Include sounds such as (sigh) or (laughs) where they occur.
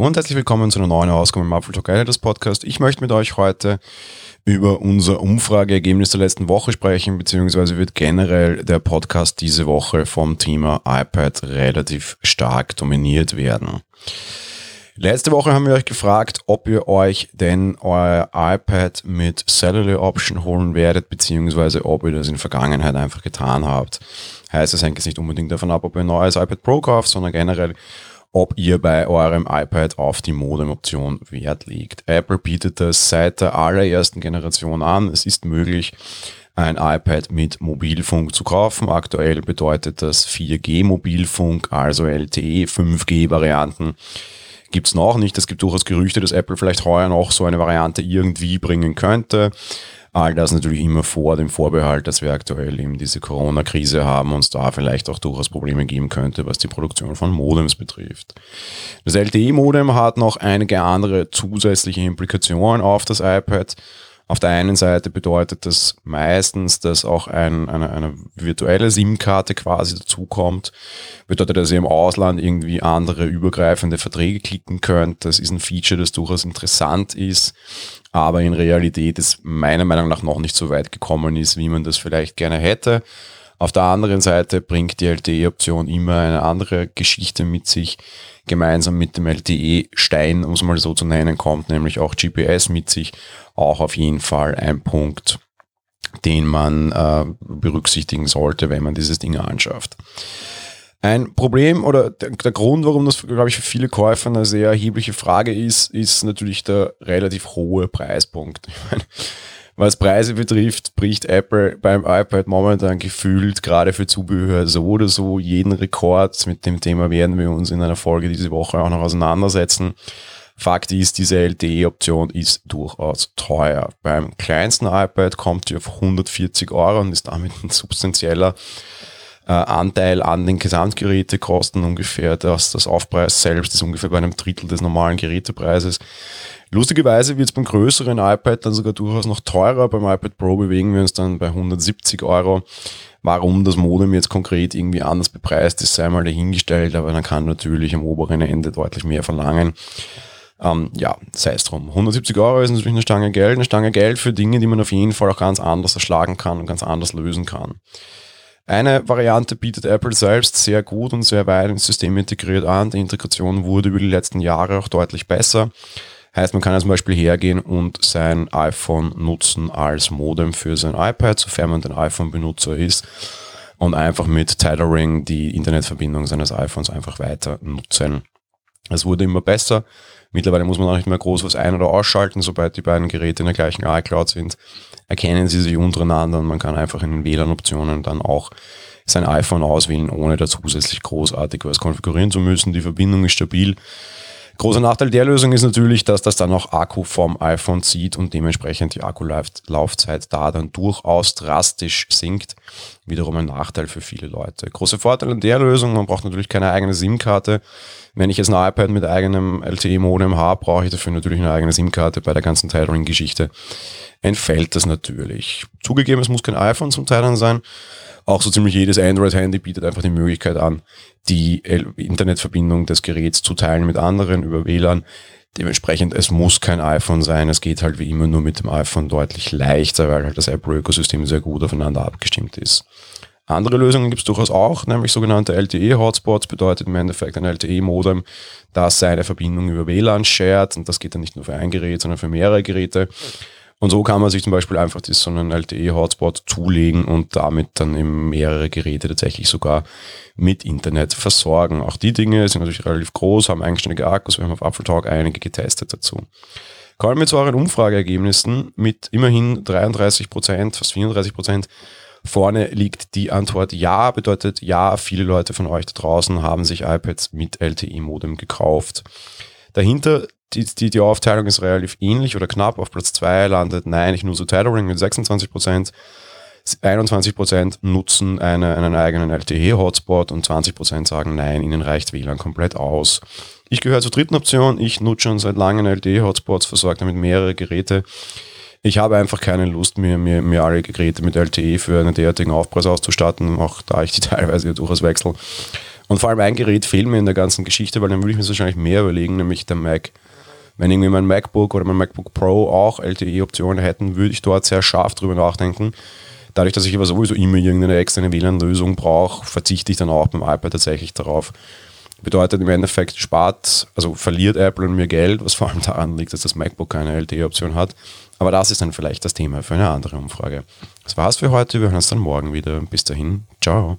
Und herzlich willkommen zu einer neuen Ausgabe im Apple Talk Editors Podcast. Ich möchte mit euch heute über unser Umfrageergebnis der letzten Woche sprechen, beziehungsweise wird generell der Podcast diese Woche vom Thema iPad relativ stark dominiert werden. Letzte Woche haben wir euch gefragt, ob ihr euch denn euer iPad mit Cellular Option holen werdet, beziehungsweise ob ihr das in der Vergangenheit einfach getan habt. Heißt, es hängt jetzt nicht unbedingt davon ab, ob ihr ein neues iPad Pro kauft, sondern generell, ob ihr bei eurem iPad auf die Modem-Option Wert legt. Apple bietet das seit der allerersten Generation an. Es ist möglich, ein iPad mit Mobilfunk zu kaufen. Aktuell bedeutet das 4G-Mobilfunk, also LTE, 5G-Varianten gibt es noch nicht. Es gibt durchaus Gerüchte, dass Apple vielleicht heuer noch so eine Variante irgendwie bringen könnte. All das natürlich immer vor dem Vorbehalt, dass wir aktuell eben diese Corona-Krise haben und es da vielleicht auch durchaus Probleme geben könnte, was die Produktion von Modems betrifft. Das LTE-Modem hat noch einige andere zusätzliche Implikationen auf das iPad. Auf der einen Seite bedeutet das meistens, dass auch ein, eine, eine virtuelle SIM-Karte quasi dazukommt. Bedeutet, dass ihr im Ausland irgendwie andere übergreifende Verträge klicken könnt. Das ist ein Feature, das durchaus interessant ist, aber in Realität ist meiner Meinung nach noch nicht so weit gekommen ist, wie man das vielleicht gerne hätte. Auf der anderen Seite bringt die LTE-Option immer eine andere Geschichte mit sich. Gemeinsam mit dem LTE-Stein, um es mal so zu nennen, kommt nämlich auch GPS mit sich. Auch auf jeden Fall ein Punkt, den man äh, berücksichtigen sollte, wenn man dieses Ding anschafft. Ein Problem oder der, Grund, warum das, glaube ich, für viele Käufer eine sehr erhebliche Frage ist, ist natürlich der relativ hohe Preispunkt. Ich meine, was Preise betrifft, bricht Apple beim iPad momentan gefühlt gerade für Zubehör so oder so jeden Rekord. Mit dem Thema werden wir uns in einer Folge diese Woche auch noch auseinandersetzen. Fakt ist, diese LTE-Option ist durchaus teuer. Beim kleinsten iPad kommt sie auf 140 Euro und ist damit ein substanzieller äh, Anteil an den Gesamtgerätekosten ungefähr. Das, das Aufpreis selbst ist ungefähr bei einem Drittel des normalen Gerätepreises. Lustigerweise wird es beim größeren iPad dann sogar durchaus noch teurer. Beim iPad Pro bewegen wir uns dann bei 170 Euro. Warum das Modem jetzt konkret irgendwie anders bepreist ist, sei mal dahingestellt, aber dann kann natürlich am oberen Ende deutlich mehr verlangen. Ähm, ja, sei es drum. 170 Euro ist natürlich eine Stange Geld, eine Stange Geld für Dinge, die man auf jeden Fall auch ganz anders erschlagen kann und ganz anders lösen kann. Eine Variante bietet Apple selbst sehr gut und sehr weit ins System integriert an. Die Integration wurde über die letzten Jahre auch deutlich besser. Heißt, man kann ja zum Beispiel hergehen und sein iPhone nutzen als Modem für sein iPad, sofern man ein iPhone-Benutzer ist und einfach mit Tethering die Internetverbindung seines iPhones einfach weiter nutzen. Es wurde immer besser. Mittlerweile muss man auch nicht mehr groß was ein- oder ausschalten, sobald die beiden Geräte in der gleichen iCloud sind. Erkennen sie sich untereinander und man kann einfach in den WLAN-Optionen dann auch sein iPhone auswählen, ohne da zusätzlich großartig was konfigurieren zu müssen. Die Verbindung ist stabil. Großer Nachteil der Lösung ist natürlich, dass das dann auch Akku vom iPhone zieht und dementsprechend die Akkulaufzeit da dann durchaus drastisch sinkt. Wiederum ein Nachteil für viele Leute. Große Vorteil an der Lösung, man braucht natürlich keine eigene SIM-Karte. Wenn ich jetzt ein iPad mit eigenem LTE-Modem habe, brauche ich dafür natürlich eine eigene SIM-Karte. Bei der ganzen Tethering-Geschichte entfällt das natürlich. Zugegeben, es muss kein iPhone zum Tethern sein auch so ziemlich jedes Android-Handy bietet einfach die Möglichkeit an, die Internetverbindung des Geräts zu teilen mit anderen über WLAN. Dementsprechend, es muss kein iPhone sein. Es geht halt wie immer nur mit dem iPhone deutlich leichter, weil halt das Apple-Ökosystem sehr gut aufeinander abgestimmt ist. Andere Lösungen gibt es durchaus auch, nämlich sogenannte LTE-Hotspots, bedeutet im Endeffekt ein LTE-Modem, das seine Verbindung über WLAN shared und das geht dann nicht nur für ein Gerät, sondern für mehrere Geräte. Und so kann man sich zum Beispiel einfach so einen LTE-Hotspot zulegen und damit dann eben mehrere Geräte tatsächlich sogar mit Internet versorgen. Auch die Dinge sind natürlich relativ groß, haben eigenständige Akkus. Wir haben auf Apple Talk einige getestet dazu. Kommen wir zu euren Umfrageergebnissen mit immerhin 33 Prozent, fast 34 Prozent. Vorne liegt die Antwort Ja, bedeutet ja, viele Leute von euch da draußen haben sich iPads mit LTE-Modem gekauft. Dahinter die, die, die Aufteilung ist relativ ähnlich oder knapp. Auf Platz 2 landet Nein, ich nutze Tethering mit 26 Prozent. 21 Prozent nutzen eine, einen eigenen LTE-Hotspot und 20 Prozent sagen Nein, ihnen reicht WLAN komplett aus. Ich gehöre zur dritten Option. Ich nutze schon seit langem LTE-Hotspots, versorge damit mehrere Geräte. Ich habe einfach keine Lust, mir, mir, mir alle Geräte mit LTE für einen derartigen Aufpreis auszustatten, auch da ich die (laughs) teilweise durchaus wechsle Und vor allem ein Gerät fehlt mir in der ganzen Geschichte, weil dann würde ich mir wahrscheinlich mehr überlegen, nämlich der Mac. Wenn irgendwie mein MacBook oder mein MacBook Pro auch LTE-Optionen hätten, würde ich dort sehr scharf drüber nachdenken. Dadurch, dass ich aber sowieso immer irgendeine externe WLAN-Lösung brauche, verzichte ich dann auch beim iPad tatsächlich darauf. Bedeutet im Endeffekt spart, also verliert Apple an mir Geld, was vor allem daran liegt, dass das MacBook keine LTE-Option hat. Aber das ist dann vielleicht das Thema für eine andere Umfrage. Das war's für heute. Wir hören uns dann morgen wieder. Bis dahin. Ciao.